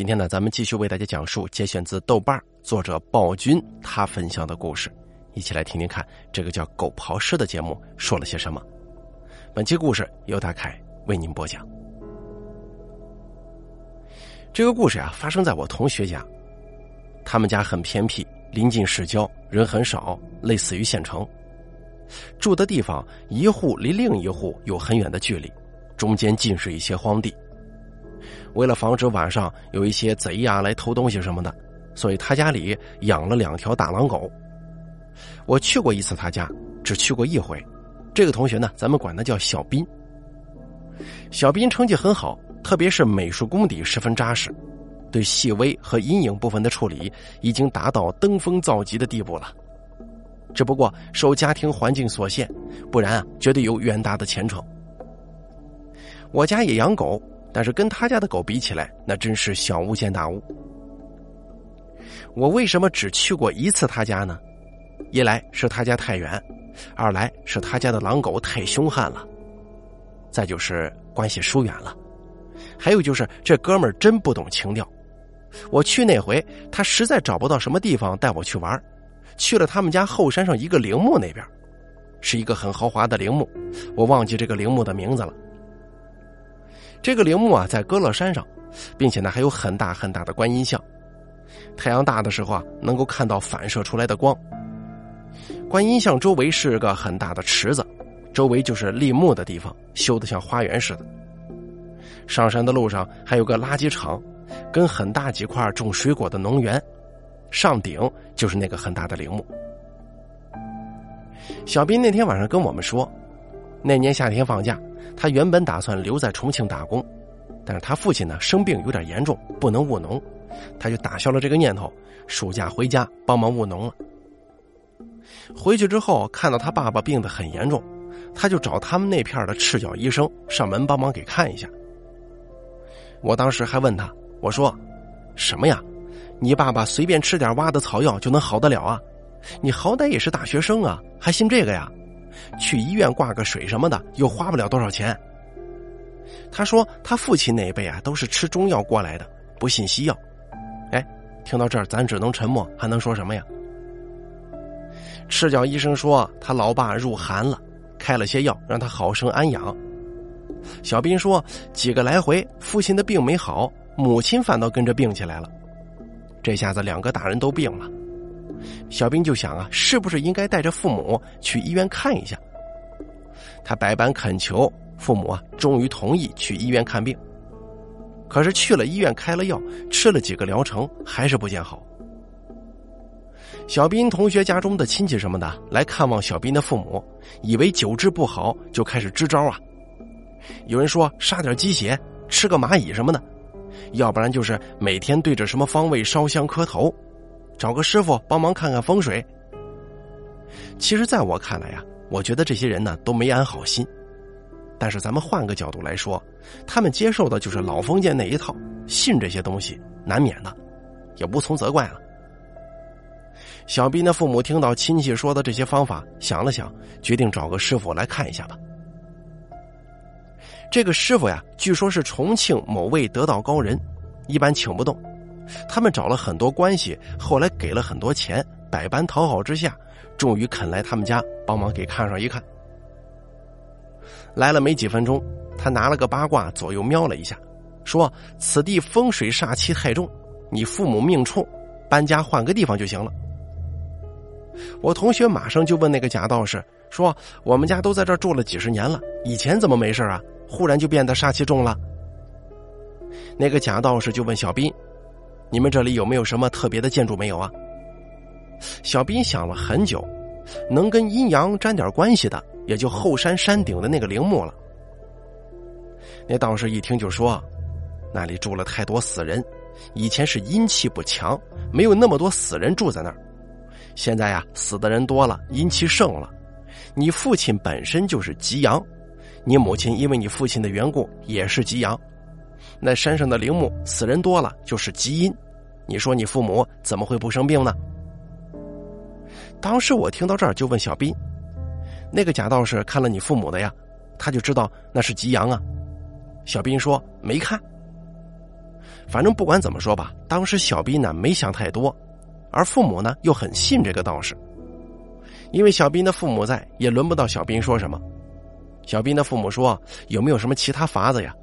今天呢，咱们继续为大家讲述节选自豆瓣作者暴君他分享的故事，一起来听听看这个叫“狗刨师”的节目说了些什么。本期故事由大凯为您播讲。这个故事啊，发生在我同学家，他们家很偏僻，临近市郊，人很少，类似于县城。住的地方一户离另一户有很远的距离，中间尽是一些荒地。为了防止晚上有一些贼呀来偷东西什么的，所以他家里养了两条大狼狗。我去过一次他家，只去过一回。这个同学呢，咱们管他叫小斌。小斌成绩很好，特别是美术功底十分扎实，对细微和阴影部分的处理已经达到登峰造极的地步了。只不过受家庭环境所限，不然啊，绝对有远大的前程。我家也养狗。但是跟他家的狗比起来，那真是小巫见大巫。我为什么只去过一次他家呢？一来是他家太远，二来是他家的狼狗太凶悍了，再就是关系疏远了，还有就是这哥们儿真不懂情调。我去那回，他实在找不到什么地方带我去玩，去了他们家后山上一个陵墓那边，是一个很豪华的陵墓，我忘记这个陵墓的名字了。这个陵墓啊，在歌乐山上，并且呢还有很大很大的观音像。太阳大的时候啊，能够看到反射出来的光。观音像周围是个很大的池子，周围就是立木的地方，修的像花园似的。上山的路上还有个垃圾场，跟很大几块种水果的农园。上顶就是那个很大的陵墓。小斌那天晚上跟我们说，那年夏天放假。他原本打算留在重庆打工，但是他父亲呢生病有点严重，不能务农，他就打消了这个念头，暑假回家帮忙务农了。回去之后看到他爸爸病得很严重，他就找他们那片的赤脚医生上门帮忙给看一下。我当时还问他，我说：“什么呀？你爸爸随便吃点挖的草药就能好得了啊？你好歹也是大学生啊，还信这个呀？”去医院挂个水什么的，又花不了多少钱。他说他父亲那一辈啊，都是吃中药过来的，不信西药。哎，听到这儿，咱只能沉默，还能说什么呀？赤脚医生说他老爸入寒了，开了些药让他好生安养。小斌说几个来回，父亲的病没好，母亲反倒跟着病起来了。这下子两个大人都病了。小兵就想啊，是不是应该带着父母去医院看一下？他百般恳求父母啊，终于同意去医院看病。可是去了医院开了药，吃了几个疗程，还是不见好。小斌同学家中的亲戚什么的来看望小斌的父母，以为久治不好，就开始支招啊。有人说杀点鸡血，吃个蚂蚁什么的，要不然就是每天对着什么方位烧香磕头。找个师傅帮忙看看风水。其实，在我看来呀，我觉得这些人呢都没安好心。但是，咱们换个角度来说，他们接受的就是老封建那一套，信这些东西难免的，也无从责怪了。小斌的父母听到亲戚说的这些方法，想了想，决定找个师傅来看一下吧。这个师傅呀，据说是重庆某位得道高人，一般请不动。他们找了很多关系，后来给了很多钱，百般讨好之下，终于肯来他们家帮忙给看上一看。来了没几分钟，他拿了个八卦左右瞄了一下，说：“此地风水煞气太重，你父母命冲，搬家换个地方就行了。”我同学马上就问那个假道士说：“我们家都在这儿住了几十年了，以前怎么没事啊？忽然就变得煞气重了？”那个假道士就问小斌。你们这里有没有什么特别的建筑没有啊？小斌想了很久，能跟阴阳沾点关系的，也就后山山顶的那个陵墓了。那道士一听就说：“那里住了太多死人，以前是阴气不强，没有那么多死人住在那儿。现在呀，死的人多了，阴气盛了。你父亲本身就是吉阳，你母亲因为你父亲的缘故也是吉阳。”那山上的陵墓死人多了，就是吉阴。你说你父母怎么会不生病呢？当时我听到这儿就问小斌：“那个假道士看了你父母的呀，他就知道那是吉阳啊。”小斌说：“没看。”反正不管怎么说吧，当时小斌呢没想太多，而父母呢又很信这个道士，因为小斌的父母在，也轮不到小斌说什么。小斌的父母说：“有没有什么其他法子呀？”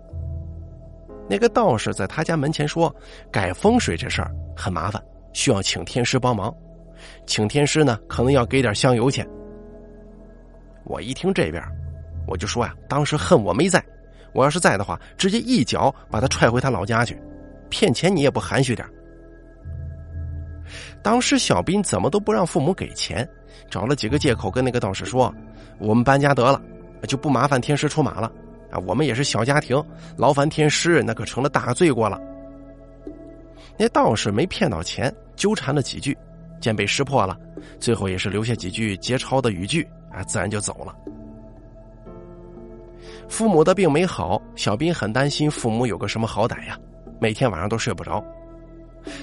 那个道士在他家门前说：“改风水这事儿很麻烦，需要请天师帮忙。请天师呢，可能要给点香油钱。”我一听这边，我就说呀：“当时恨我没在，我要是在的话，直接一脚把他踹回他老家去。”骗钱你也不含蓄点当时小斌怎么都不让父母给钱，找了几个借口跟那个道士说：“我们搬家得了，就不麻烦天师出马了啊！我们也是小家庭，劳烦天师那可成了大罪过了。”那道士没骗到钱，纠缠了几句，见被识破了，最后也是留下几句节操的语句啊，自然就走了。父母的病没好，小斌很担心父母有个什么好歹呀。每天晚上都睡不着，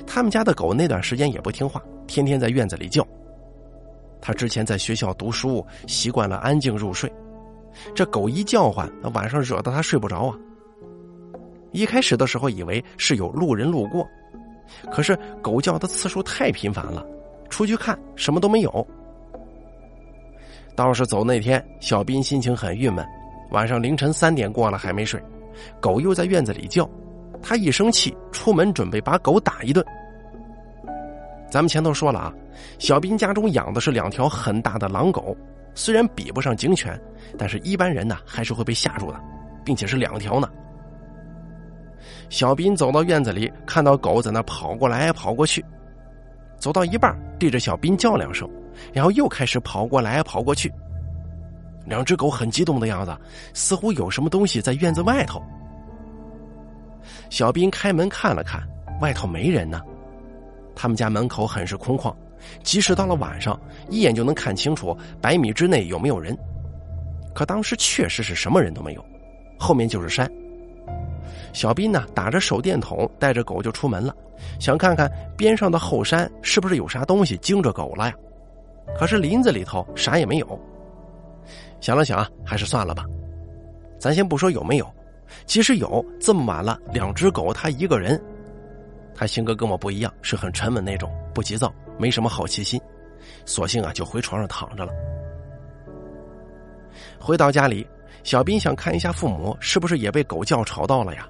他们家的狗那段时间也不听话，天天在院子里叫。他之前在学校读书，习惯了安静入睡，这狗一叫唤，那晚上惹得他睡不着啊。一开始的时候以为是有路人路过，可是狗叫的次数太频繁了，出去看什么都没有。道士走那天，小斌心情很郁闷，晚上凌晨三点过了还没睡，狗又在院子里叫。他一生气，出门准备把狗打一顿。咱们前头说了啊，小斌家中养的是两条很大的狼狗，虽然比不上警犬，但是一般人呢还是会被吓住的，并且是两条呢。小斌走到院子里，看到狗在那跑过来跑过去，走到一半，对着小斌叫两声，然后又开始跑过来跑过去。两只狗很激动的样子，似乎有什么东西在院子外头。小斌开门看了看，外头没人呢。他们家门口很是空旷，即使到了晚上，一眼就能看清楚百米之内有没有人。可当时确实是什么人都没有，后面就是山。小斌呢，打着手电筒，带着狗就出门了，想看看边上的后山是不是有啥东西惊着狗了呀。可是林子里头啥也没有。想了想，还是算了吧。咱先不说有没有。即使有这么晚了，两只狗，他一个人，他性格跟我不一样，是很沉稳那种，不急躁，没什么好奇心，索性啊就回床上躺着了。回到家里，小斌想看一下父母是不是也被狗叫吵到了呀，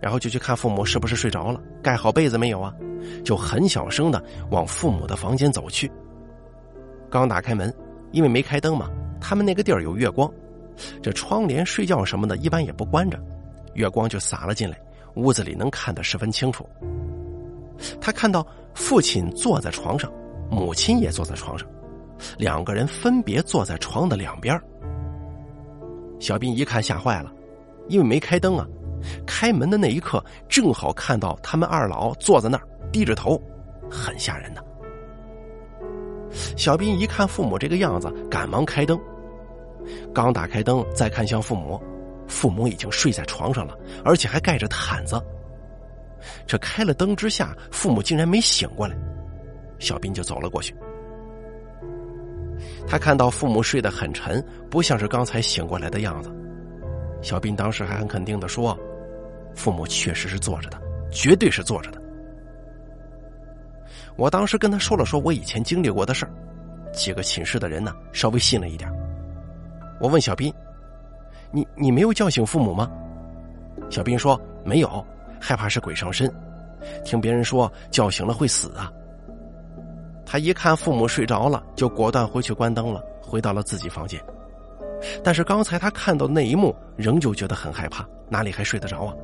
然后就去看父母是不是睡着了，盖好被子没有啊，就很小声的往父母的房间走去。刚打开门，因为没开灯嘛，他们那个地儿有月光。这窗帘、睡觉什么的，一般也不关着，月光就洒了进来，屋子里能看得十分清楚。他看到父亲坐在床上，母亲也坐在床上，两个人分别坐在床的两边。小斌一看吓坏了，因为没开灯啊。开门的那一刻，正好看到他们二老坐在那儿，低着头，很吓人的。小斌一看父母这个样子，赶忙开灯。刚打开灯，再看向父母，父母已经睡在床上了，而且还盖着毯子。这开了灯之下，父母竟然没醒过来。小斌就走了过去。他看到父母睡得很沉，不像是刚才醒过来的样子。小斌当时还很肯定的说：“父母确实是坐着的，绝对是坐着的。”我当时跟他说了说我以前经历过的事儿，几个寝室的人呢稍微信了一点。我问小斌：“你你没有叫醒父母吗？”小斌说：“没有，害怕是鬼上身。听别人说叫醒了会死啊。”他一看父母睡着了，就果断回去关灯了，回到了自己房间。但是刚才他看到的那一幕，仍旧觉得很害怕，哪里还睡得着啊？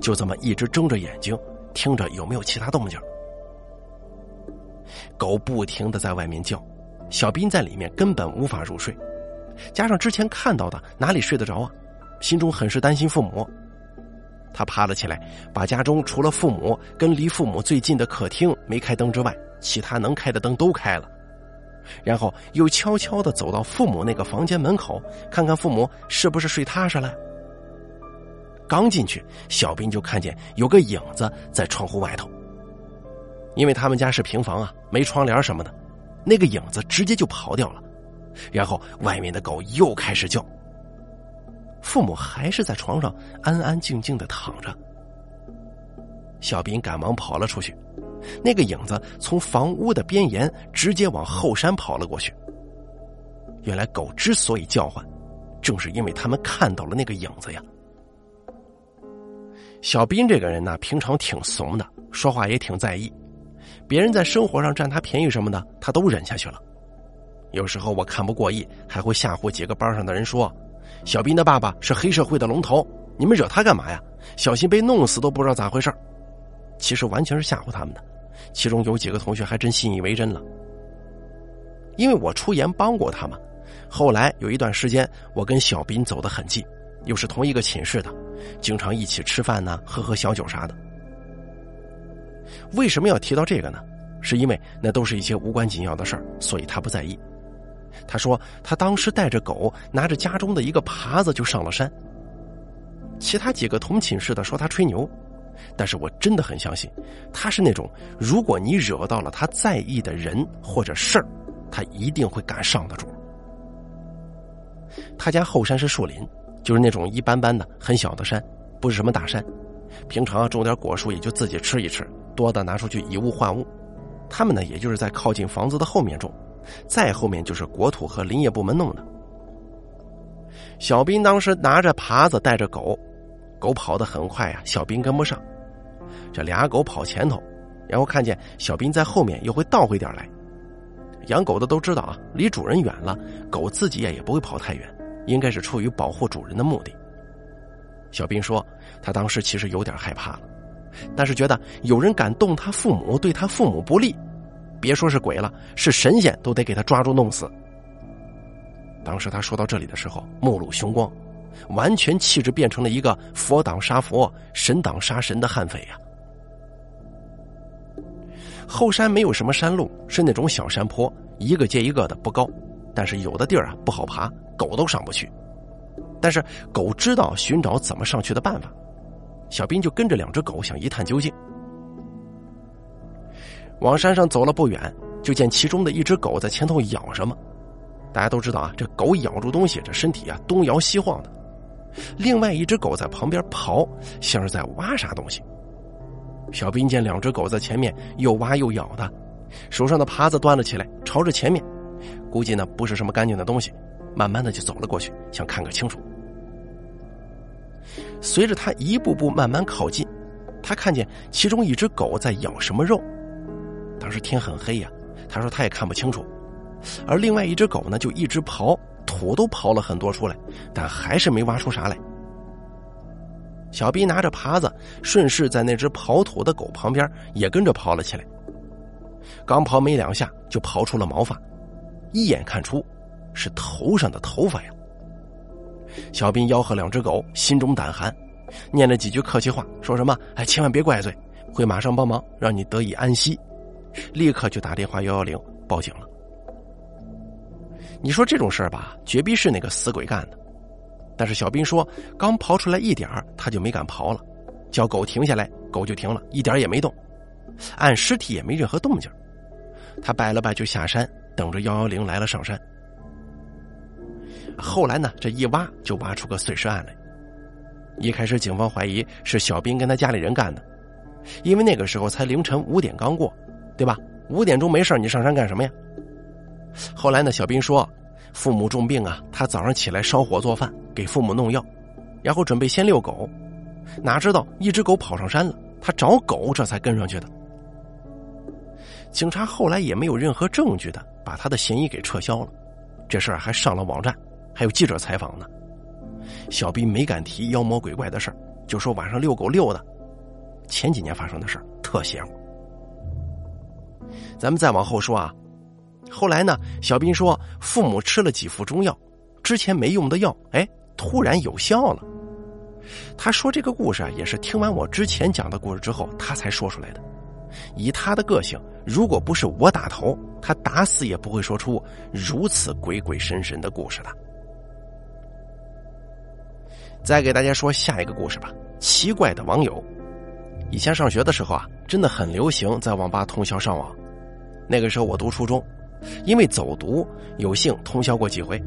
就这么一直睁着眼睛，听着有没有其他动静。狗不停的在外面叫，小斌在里面根本无法入睡。加上之前看到的，哪里睡得着啊？心中很是担心父母。他爬了起来，把家中除了父母跟离父母最近的客厅没开灯之外，其他能开的灯都开了。然后又悄悄的走到父母那个房间门口，看看父母是不是睡踏实了。刚进去，小兵就看见有个影子在窗户外头。因为他们家是平房啊，没窗帘什么的，那个影子直接就跑掉了。然后外面的狗又开始叫。父母还是在床上安安静静的躺着。小斌赶忙跑了出去。那个影子从房屋的边沿直接往后山跑了过去。原来狗之所以叫唤，正是因为他们看到了那个影子呀。小斌这个人呢，平常挺怂的，说话也挺在意，别人在生活上占他便宜什么的，他都忍下去了。有时候我看不过意，还会吓唬几个班上的人说：“小斌的爸爸是黑社会的龙头，你们惹他干嘛呀？小心被弄死都不知道咋回事其实完全是吓唬他们的，其中有几个同学还真信以为真了。因为我出言帮过他嘛，后来有一段时间，我跟小斌走得很近，又是同一个寝室的，经常一起吃饭呢，喝喝小酒啥的。为什么要提到这个呢？是因为那都是一些无关紧要的事儿，所以他不在意。他说他当时带着狗，拿着家中的一个耙子就上了山。其他几个同寝室的说他吹牛，但是我真的很相信，他是那种如果你惹到了他在意的人或者事儿，他一定会敢上的主。他家后山是树林，就是那种一般般的很小的山，不是什么大山。平常种点果树也就自己吃一吃，多的拿出去以物换物。他们呢，也就是在靠近房子的后面种。再后面就是国土和林业部门弄的。小兵当时拿着耙子，带着狗，狗跑得很快啊，小兵跟不上。这俩狗跑前头，然后看见小兵在后面，又会倒回点来。养狗的都知道啊，离主人远了，狗自己也也不会跑太远，应该是出于保护主人的目的。小兵说，他当时其实有点害怕了，但是觉得有人敢动他父母，对他父母不利。别说是鬼了，是神仙都得给他抓住弄死。当时他说到这里的时候，目露凶光，完全气质变成了一个佛挡杀佛、神挡杀神的悍匪呀。后山没有什么山路，是那种小山坡，一个接一个的，不高，但是有的地儿啊不好爬，狗都上不去。但是狗知道寻找怎么上去的办法，小兵就跟着两只狗想一探究竟。往山上走了不远，就见其中的一只狗在前头咬什么。大家都知道啊，这狗咬住东西，这身体啊东摇西晃的。另外一只狗在旁边刨，像是在挖啥东西。小兵见两只狗在前面又挖又咬的，手上的耙子端了起来，朝着前面，估计呢不是什么干净的东西，慢慢的就走了过去，想看个清楚。随着他一步步慢慢靠近，他看见其中一只狗在咬什么肉。当时天很黑呀，他说他也看不清楚，而另外一只狗呢，就一直刨土，都刨了很多出来，但还是没挖出啥来。小斌拿着耙子，顺势在那只刨土的狗旁边也跟着刨了起来。刚刨没两下，就刨出了毛发，一眼看出是头上的头发呀。小兵吆喝两只狗，心中胆寒，念了几句客气话，说什么：“哎，千万别怪罪，会马上帮忙，让你得以安息。”立刻就打电话幺幺零报警了。你说这种事儿吧，绝逼是那个死鬼干的。但是小兵说，刚刨出来一点他就没敢刨了，叫狗停下来，狗就停了，一点也没动，按尸体也没任何动静。他摆了摆就下山，等着幺幺零来了上山。后来呢，这一挖就挖出个碎尸案来。一开始警方怀疑是小兵跟他家里人干的，因为那个时候才凌晨五点刚过。对吧？五点钟没事你上山干什么呀？后来呢？小兵说，父母重病啊，他早上起来烧火做饭，给父母弄药，然后准备先遛狗，哪知道一只狗跑上山了，他找狗，这才跟上去的。警察后来也没有任何证据的，把他的嫌疑给撤销了。这事儿还上了网站，还有记者采访呢。小兵没敢提妖魔鬼怪的事儿，就说晚上遛狗遛的，前几年发生的事儿特邪乎。咱们再往后说啊，后来呢，小兵说父母吃了几副中药，之前没用的药，哎，突然有效了。他说这个故事啊，也是听完我之前讲的故事之后，他才说出来的。以他的个性，如果不是我打头，他打死也不会说出如此鬼鬼神神的故事的。再给大家说下一个故事吧。奇怪的网友，以前上学的时候啊，真的很流行在网吧通宵上网。那个时候我读初中，因为走读有幸通宵过几回，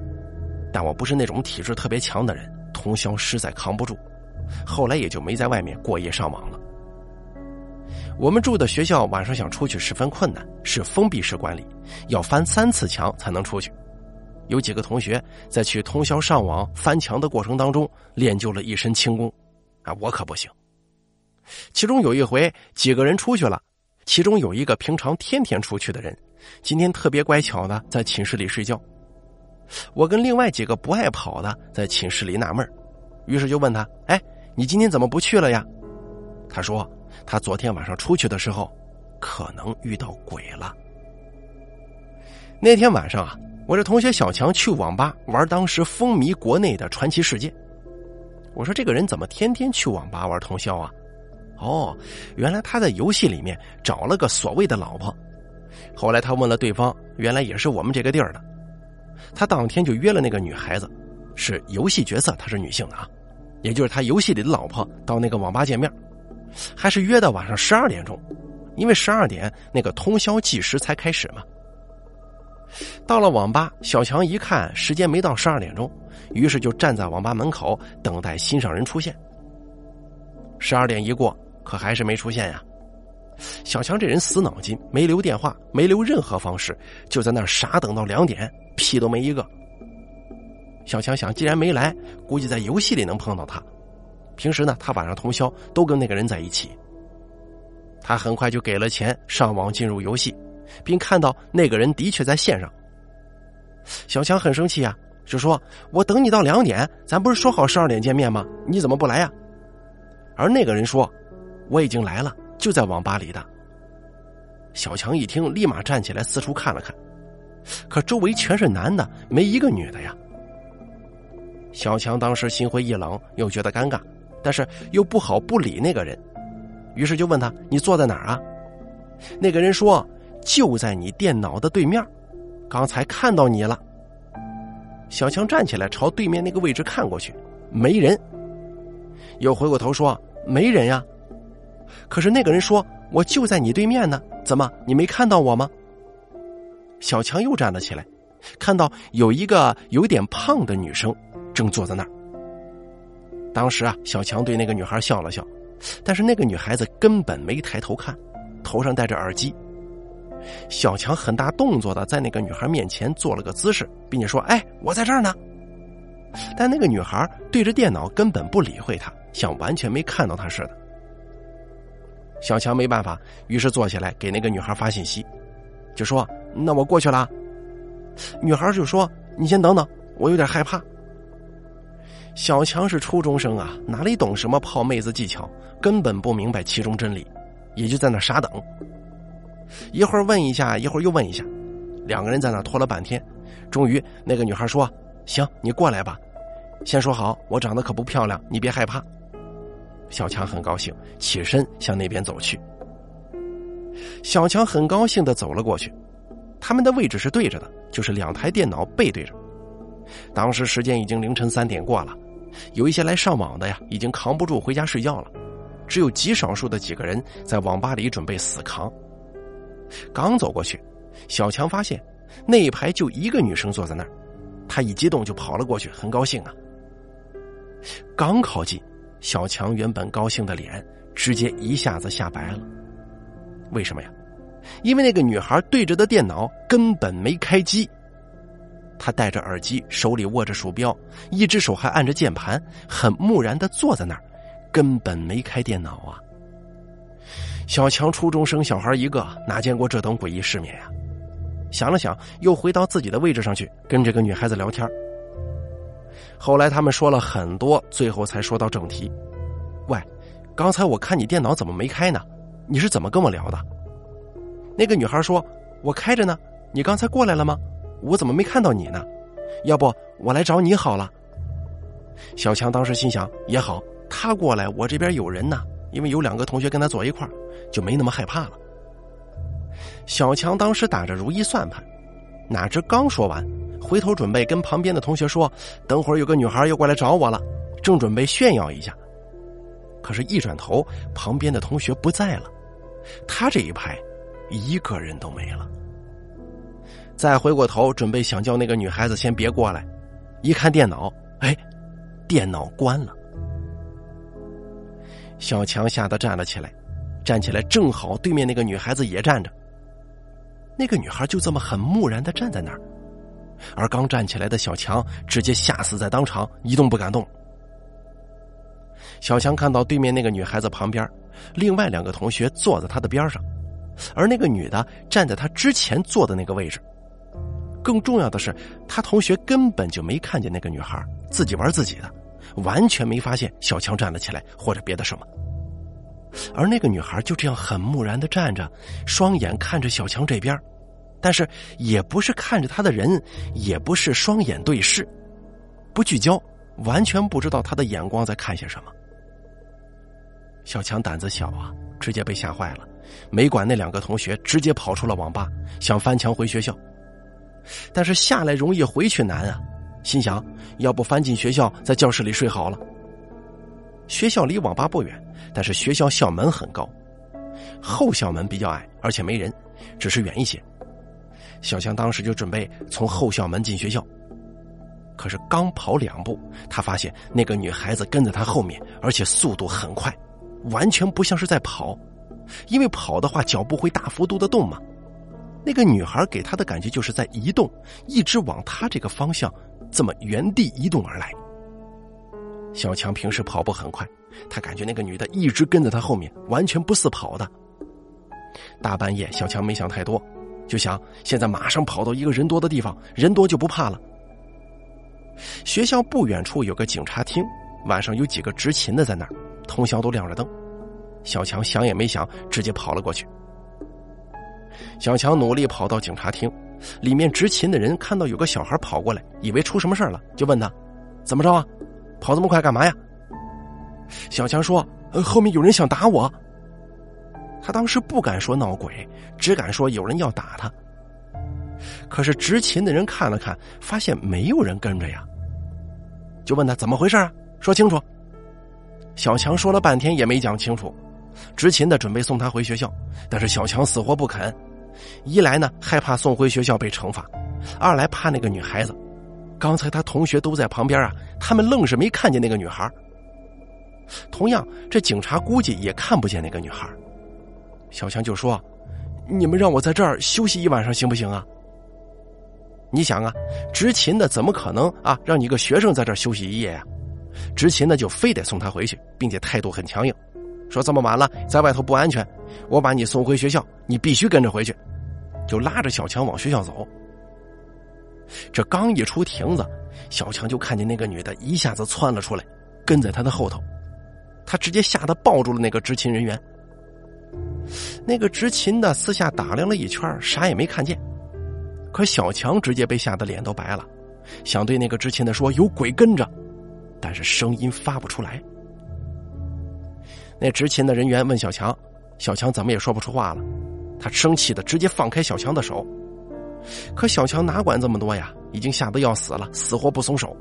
但我不是那种体质特别强的人，通宵实在扛不住，后来也就没在外面过夜上网了。我们住的学校晚上想出去十分困难，是封闭式管理，要翻三次墙才能出去。有几个同学在去通宵上网翻墙的过程当中练就了一身轻功，啊，我可不行。其中有一回，几个人出去了，其中有一个平常天天出去的人，今天特别乖巧的在寝室里睡觉。我跟另外几个不爱跑的在寝室里纳闷于是就问他：“哎，你今天怎么不去了呀？”他说：“他昨天晚上出去的时候，可能遇到鬼了。”那天晚上啊，我这同学小强去网吧玩当时风靡国内的传奇世界。我说：“这个人怎么天天去网吧玩通宵啊？”哦，原来他在游戏里面找了个所谓的老婆。后来他问了对方，原来也是我们这个地儿的。他当天就约了那个女孩子，是游戏角色，她是女性的啊，也就是他游戏里的老婆，到那个网吧见面，还是约到晚上十二点钟，因为十二点那个通宵计时才开始嘛。到了网吧，小强一看时间没到十二点钟，于是就站在网吧门口等待心上人出现。十二点一过。可还是没出现呀！小强这人死脑筋，没留电话，没留任何方式，就在那儿傻等到两点，屁都没一个。小强想，既然没来，估计在游戏里能碰到他。平时呢，他晚上通宵都跟那个人在一起。他很快就给了钱，上网进入游戏，并看到那个人的确在线上。小强很生气啊，就说：“我等你到两点，咱不是说好十二点见面吗？你怎么不来呀？”而那个人说。我已经来了，就在网吧里的。小强一听，立马站起来，四处看了看，可周围全是男的，没一个女的呀。小强当时心灰意冷，又觉得尴尬，但是又不好不理那个人，于是就问他：“你坐在哪儿啊？”那个人说：“就在你电脑的对面，刚才看到你了。”小强站起来，朝对面那个位置看过去，没人。又回过头说：“没人呀。”可是那个人说：“我就在你对面呢，怎么你没看到我吗？”小强又站了起来，看到有一个有点胖的女生正坐在那儿。当时啊，小强对那个女孩笑了笑，但是那个女孩子根本没抬头看，头上戴着耳机。小强很大动作的在那个女孩面前做了个姿势，并且说：“哎，我在这儿呢。”但那个女孩对着电脑根本不理会他，像完全没看到他似的。小强没办法，于是坐起来给那个女孩发信息，就说：“那我过去了。”女孩就说：“你先等等，我有点害怕。”小强是初中生啊，哪里懂什么泡妹子技巧，根本不明白其中真理，也就在那傻等。一会儿问一下，一会儿又问一下，两个人在那拖了半天，终于那个女孩说：“行，你过来吧，先说好，我长得可不漂亮，你别害怕。”小强很高兴，起身向那边走去。小强很高兴的走了过去，他们的位置是对着的，就是两台电脑背对着。当时时间已经凌晨三点过了，有一些来上网的呀，已经扛不住回家睡觉了，只有极少数的几个人在网吧里准备死扛。刚走过去，小强发现那一排就一个女生坐在那儿，他一激动就跑了过去，很高兴啊。刚靠近。小强原本高兴的脸，直接一下子吓白了。为什么呀？因为那个女孩对着的电脑根本没开机。她戴着耳机，手里握着鼠标，一只手还按着键盘，很木然的坐在那儿，根本没开电脑啊！小强初中生小孩一个，哪见过这等诡异世面呀？想了想，又回到自己的位置上去，跟这个女孩子聊天。后来他们说了很多，最后才说到正题。喂，刚才我看你电脑怎么没开呢？你是怎么跟我聊的？那个女孩说：“我开着呢。你刚才过来了吗？我怎么没看到你呢？要不我来找你好了。”小强当时心想：也好，他过来，我这边有人呢，因为有两个同学跟他坐一块就没那么害怕了。小强当时打着如意算盘，哪知刚说完。回头准备跟旁边的同学说：“等会儿有个女孩又过来找我了。”正准备炫耀一下，可是，一转头，旁边的同学不在了，他这一排一个人都没了。再回过头，准备想叫那个女孩子先别过来，一看电脑，哎，电脑关了。小强吓得站了起来，站起来正好对面那个女孩子也站着。那个女孩就这么很木然的站在那儿，而刚站起来的小强直接吓死在当场，一动不敢动。小强看到对面那个女孩子旁边，另外两个同学坐在她的边上，而那个女的站在她之前坐的那个位置。更重要的是，他同学根本就没看见那个女孩，自己玩自己的，完全没发现小强站了起来或者别的什么。而那个女孩就这样很木然的站着，双眼看着小强这边，但是也不是看着他的人，也不是双眼对视，不聚焦，完全不知道他的眼光在看些什么。小强胆子小啊，直接被吓坏了，没管那两个同学，直接跑出了网吧，想翻墙回学校。但是下来容易回去难啊，心想要不翻进学校，在教室里睡好了。学校离网吧不远，但是学校校门很高，后校门比较矮，而且没人，只是远一些。小强当时就准备从后校门进学校，可是刚跑两步，他发现那个女孩子跟在他后面，而且速度很快，完全不像是在跑，因为跑的话脚步会大幅度的动嘛。那个女孩给他的感觉就是在移动，一直往他这个方向这么原地移动而来。小强平时跑步很快，他感觉那个女的一直跟在他后面，完全不似跑的。大半夜，小强没想太多，就想现在马上跑到一个人多的地方，人多就不怕了。学校不远处有个警察厅，晚上有几个执勤的在那儿，通宵都亮着灯。小强想也没想，直接跑了过去。小强努力跑到警察厅，里面执勤的人看到有个小孩跑过来，以为出什么事了，就问他：“怎么着啊？”跑这么快干嘛呀？小强说：“后面有人想打我。”他当时不敢说闹鬼，只敢说有人要打他。可是执勤的人看了看，发现没有人跟着呀，就问他怎么回事啊？说清楚。小强说了半天也没讲清楚。执勤的准备送他回学校，但是小强死活不肯。一来呢，害怕送回学校被惩罚；二来怕那个女孩子。刚才他同学都在旁边啊，他们愣是没看见那个女孩。同样，这警察估计也看不见那个女孩。小强就说：“你们让我在这儿休息一晚上行不行啊？”你想啊，执勤的怎么可能啊让你一个学生在这儿休息一夜呀？执勤的就非得送他回去，并且态度很强硬，说这么晚了在外头不安全，我把你送回学校，你必须跟着回去，就拉着小强往学校走。这刚一出亭子，小强就看见那个女的一下子窜了出来，跟在他的后头。他直接吓得抱住了那个执勤人员。那个执勤的私下打量了一圈，啥也没看见。可小强直接被吓得脸都白了，想对那个执勤的说：“有鬼跟着！”但是声音发不出来。那执勤的人员问小强，小强怎么也说不出话了。他生气的直接放开小强的手。可小强哪管这么多呀？已经吓得要死了，死活不松手。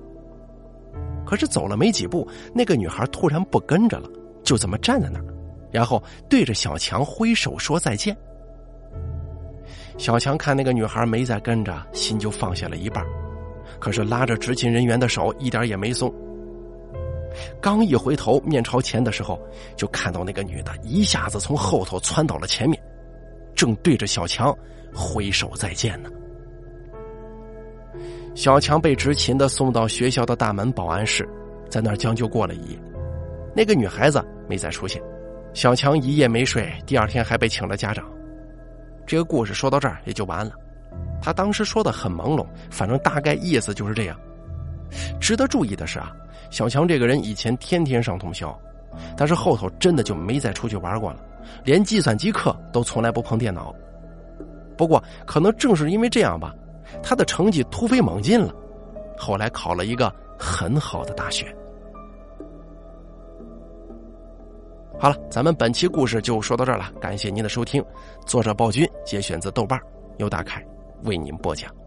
可是走了没几步，那个女孩突然不跟着了，就这么站在那儿，然后对着小强挥手说再见。小强看那个女孩没再跟着，心就放下了一半。可是拉着执勤人员的手一点也没松。刚一回头面朝前的时候，就看到那个女的一下子从后头窜到了前面，正对着小强。挥手再见呢。小强被执勤的送到学校的大门保安室，在那儿将就过了一夜。那个女孩子没再出现，小强一夜没睡，第二天还被请了家长。这个故事说到这儿也就完了。他当时说的很朦胧，反正大概意思就是这样。值得注意的是啊，小强这个人以前天天上通宵，但是后头真的就没再出去玩过了，连计算机课都从来不碰电脑。不过，可能正是因为这样吧，他的成绩突飞猛进了，后来考了一个很好的大学。好了，咱们本期故事就说到这儿了，感谢您的收听。作者暴君节选自豆瓣，由大凯为您播讲。